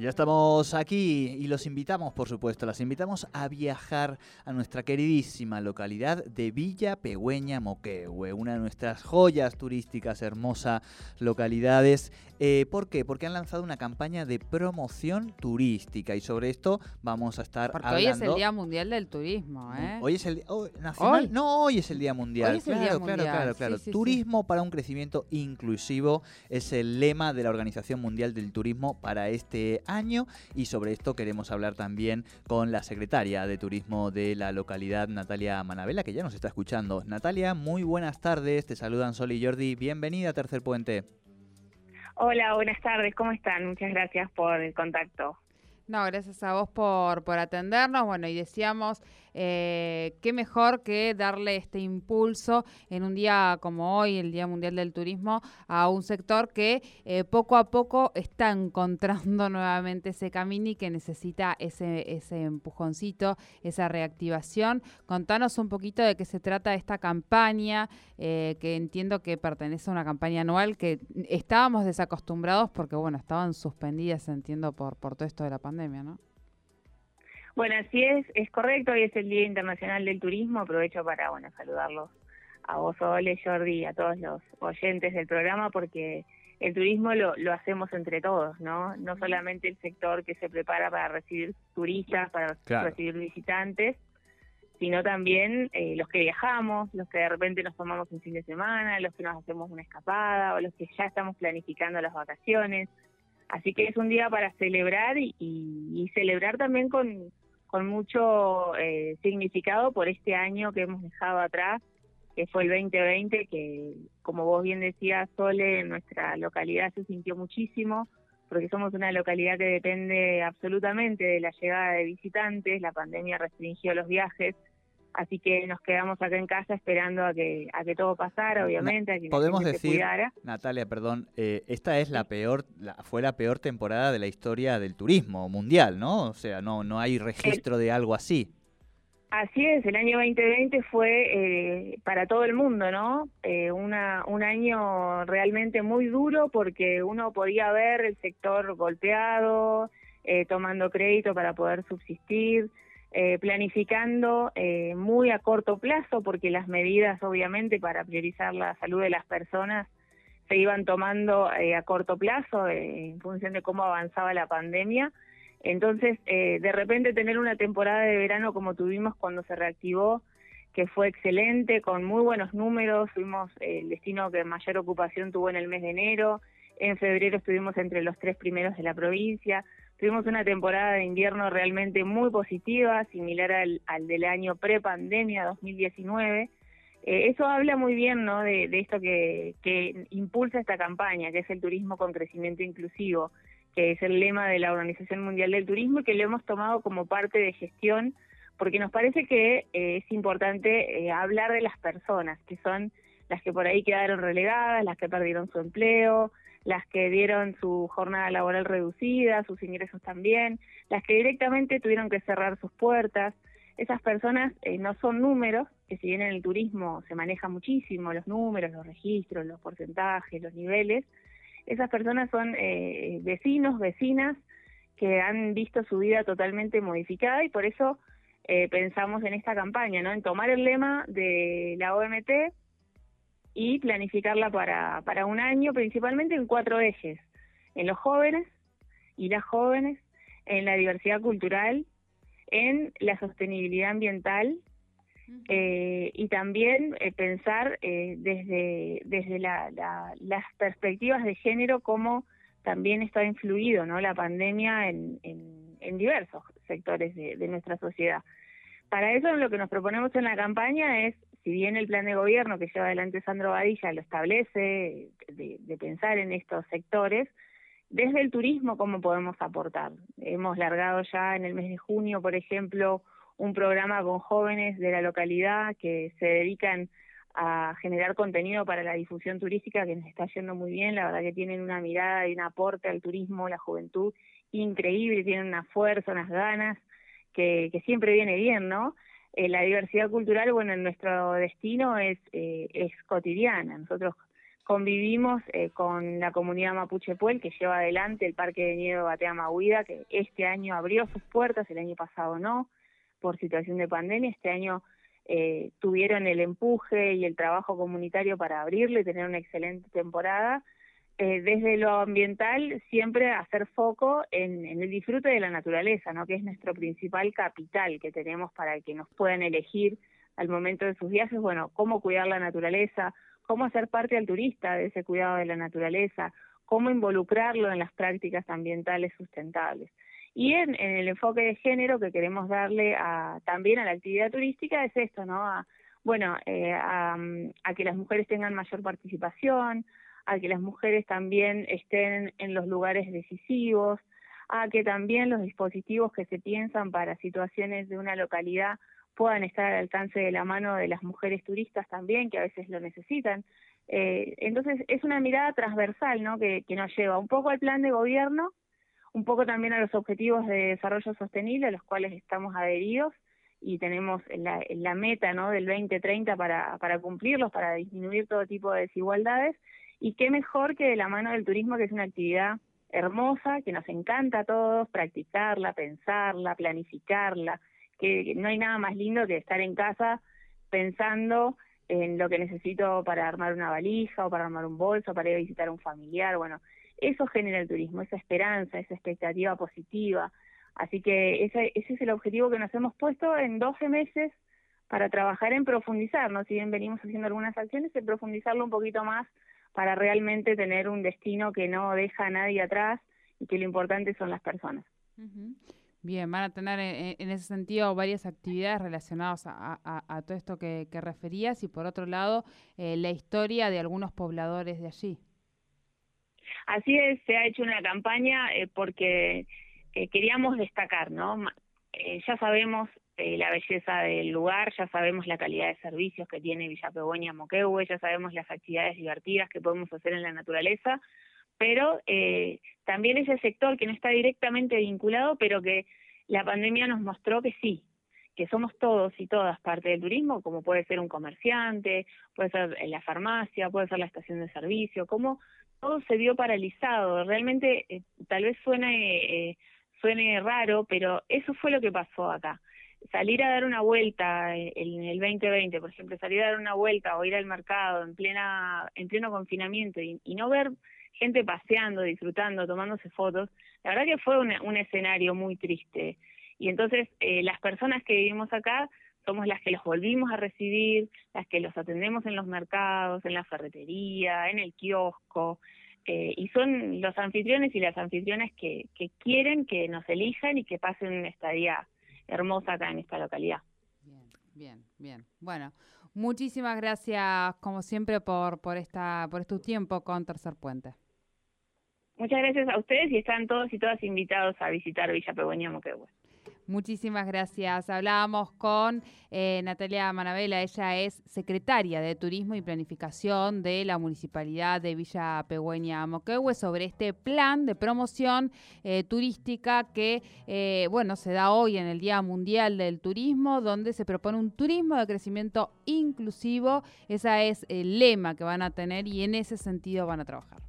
Ya estamos aquí y los invitamos, por supuesto, las invitamos a viajar a nuestra queridísima localidad de Villa Pegüeña Moquehue, una de nuestras joyas turísticas, hermosas localidades. Eh, ¿Por qué? Porque han lanzado una campaña de promoción turística y sobre esto vamos a estar Porque hablando. hoy es el Día Mundial del Turismo, ¿eh? Hoy es el oh, nacional. Hoy. No, hoy es el Día Mundial. Hoy es el claro, Día claro, Mundial, claro, claro. sí, sí. Turismo para un crecimiento inclusivo es el lema de la Organización Mundial del Turismo para este año y sobre esto queremos hablar también con la secretaria de Turismo de la localidad, Natalia Manabela, que ya nos está escuchando. Natalia, muy buenas tardes. Te saludan Sol y Jordi. Bienvenida a Tercer Puente. Hola, buenas tardes, ¿cómo están? Muchas gracias por el contacto. No, gracias a vos por, por atendernos. Bueno, y decíamos, eh, qué mejor que darle este impulso en un día como hoy, el Día Mundial del Turismo, a un sector que eh, poco a poco está encontrando nuevamente ese camino y que necesita ese, ese empujoncito, esa reactivación. Contanos un poquito de qué se trata esta campaña, eh, que entiendo que pertenece a una campaña anual que estábamos desacostumbrados porque, bueno, estaban suspendidas, entiendo, por, por todo esto de la pandemia, ¿no? Bueno, así es, es correcto, hoy es el Día Internacional del Turismo, aprovecho para, bueno, saludarlos a vos, Ole, Jordi, a todos los oyentes del programa, porque el turismo lo, lo hacemos entre todos, ¿no? No solamente el sector que se prepara para recibir turistas, para Claro. recibir visitantes, sino también eh, los que viajamos, los que de repente nos tomamos un fin de semana, los que nos hacemos una escapada o los que ya estamos planificando las vacaciones. Así que es un día para celebrar y, y- y celebrar también con, con mucho eh, significado por este año que hemos dejado atrás, que fue el 2020, que como vos bien decías, Sole, en nuestra localidad se sintió muchísimo, porque somos una localidad que depende absolutamente de la llegada de visitantes, la pandemia restringió los viajes, así que nos quedamos acá en casa esperando a que, a que todo pasara, obviamente, a que la podemos se decir- cuidara. Natalia, perdón, eh, esta es la peor, la- fue la peor temporada de la historia del turismo mundial, ¿no? O sea, no, no hay registro de algo así. Así es, el año 2020 fue eh, para todo el mundo, ¿no? Eh, una, un año realmente muy duro porque uno podía ver el sector golpeado, eh, tomando crédito para poder subsistir, eh, planificando eh, muy a corto plazo porque las medidas, obviamente, para priorizar la salud de las personas se iban tomando eh, a corto plazo eh, en función de cómo avanzaba la pandemia. Entonces, eh, de repente tener una temporada de verano como tuvimos cuando se reactivó, que fue excelente, con muy buenos números, fuimos eh, el destino que mayor ocupación tuvo en el mes de enero, en febrero estuvimos entre los tres primeros de la provincia, tuvimos una temporada de invierno realmente muy positiva, similar al, al del año pre-pandemia 2019. Eh, eso habla muy bien ¿no? de, de esto que, que impulsa esta campaña, que es el turismo con crecimiento inclusivo que es el lema de la Organización Mundial del Turismo y que lo hemos tomado como parte de gestión porque nos parece que eh, es importante eh, hablar de las personas, que son las que por ahí quedaron relegadas, las que perdieron su empleo, las que dieron su jornada laboral reducida, sus ingresos también, las que directamente tuvieron que cerrar sus puertas. Esas personas eh, no son números, que si bien en el turismo se maneja muchísimo los números, los registros, los porcentajes, los niveles, esas personas son eh, vecinos, vecinas que han visto su vida totalmente modificada y por eso eh, pensamos en esta campaña, ¿no? En tomar el lema de la OMT y planificarla para, para un año, principalmente en cuatro ejes, en los jóvenes y las jóvenes, en la diversidad cultural, en la sostenibilidad ambiental eh, y también eh, pensar eh, desde, desde la, la- las perspectivas de género cómo también está influido ¿no? la pandemia en, en, en diversos sectores de, de nuestra sociedad. Para eso lo que nos proponemos en la campaña es, si bien el plan de gobierno que lleva adelante Sandro Badilla lo establece, de, pensar en estos sectores, desde el turismo cómo podemos aportar. Hemos largado ya en el mes de junio, por ejemplo, un programa con jóvenes de la localidad que se dedican a generar contenido para la difusión turística que nos está yendo muy bien, la verdad que tienen una mirada y un aporte al turismo, la juventud increíble, tienen una fuerza, unas ganas que, que siempre viene bien, ¿no? Eh, la diversidad cultural, bueno, en nuestro destino es, eh, es cotidiana. Nosotros convivimos eh, con la comunidad Mapuche Puel que lleva adelante el Parque de Nieve Batea Mahuida, que este año abrió sus puertas, el año pasado no, por situación de pandemia, este año eh, tuvieron el empuje y el trabajo comunitario para abrirlo y tener una excelente temporada. Eh, desde lo ambiental, siempre hacer foco en, el disfrute de la naturaleza, ¿no? que es nuestro principal capital que tenemos para que nos puedan elegir al momento de sus viajes, bueno, cómo cuidar la naturaleza, cómo hacer parte al turista de ese cuidado de la naturaleza, cómo involucrarlo en las prácticas ambientales sustentables. Y en, el enfoque de género que queremos darle a, también a la actividad turística es esto, ¿no? A, bueno, eh, a, que las mujeres tengan mayor participación, a que las mujeres también estén en los lugares decisivos, a que también los dispositivos que se piensan para situaciones de una localidad puedan estar al alcance de la mano de las mujeres turistas también, que a veces lo necesitan. Eh, entonces, es una mirada transversal ¿no? que, nos lleva un poco al plan de gobierno, un poco también a los objetivos de desarrollo sostenible a los cuales estamos adheridos y tenemos la, la meta ¿no? del 2030 para, para cumplirlos, para disminuir todo tipo de desigualdades. Y qué mejor que de la mano del turismo, que es una actividad hermosa, que nos encanta a todos practicarla, pensarla, planificarla, que no hay nada más lindo que estar en casa pensando en lo que necesito para armar una valija o para armar un bolso, para ir a visitar a un familiar, bueno, eso genera el turismo, esa esperanza, esa expectativa positiva. Así que ese, ese es el objetivo que nos hemos puesto en 12 meses para trabajar en profundizar, ¿no? Si bien venimos haciendo algunas acciones, en profundizarlo un poquito más para realmente tener un destino que no deja a nadie atrás y que lo importante son las personas. Bien, van a tener eh, en, ese sentido varias actividades relacionadas a, todo esto que, referías y por otro lado eh, la historia de algunos pobladores de allí. Así es, se ha hecho una campaña eh, porque queríamos destacar, ¿no? ya sabemos la belleza del lugar, ya sabemos la calidad de servicios que tiene Villa Pegoña Moquehue, ya sabemos las actividades divertidas que podemos hacer en la naturaleza, pero eh, también ese sector que no está directamente vinculado, pero que la pandemia nos mostró que sí, que somos todos y todas parte del turismo, como puede ser un comerciante, puede ser la farmacia, puede ser la estación de servicio, como todo se vio paralizado. Realmente eh, tal vez suene, eh, suene raro, pero eso fue lo que pasó acá. Salir a dar una vuelta en el 2020, por ejemplo, salir a dar una vuelta o ir al mercado en plena en pleno confinamiento y no ver gente paseando, disfrutando, tomándose fotos. La verdad que fue un, escenario muy triste. Y entonces eh, las personas que vivimos acá somos las que los volvimos a recibir, las que los atendemos en los mercados, en la ferretería, en el kiosco, eh, y son los anfitriones y las anfitrionas que, que quieren que nos elijan y que pasen una estadía hermosa acá en esta localidad. Bien, bien, bien. Bueno, muchísimas gracias como siempre por, por, esta, por este tiempo con Tercer Puente. Muchas gracias a ustedes y están todos y todas invitados a visitar Villa Pegüeña Moquehue. Muchísimas gracias. Hablábamos con eh, Natalia Manabela, ella es secretaria de Turismo y Planificación de la Municipalidad de Villa Pegüeña Moquehue sobre este plan de promoción eh, turística que, eh, bueno, se da hoy en el Día Mundial del Turismo, donde se propone un turismo de crecimiento inclusivo. Ese es el lema que van a tener y en ese sentido van a trabajar.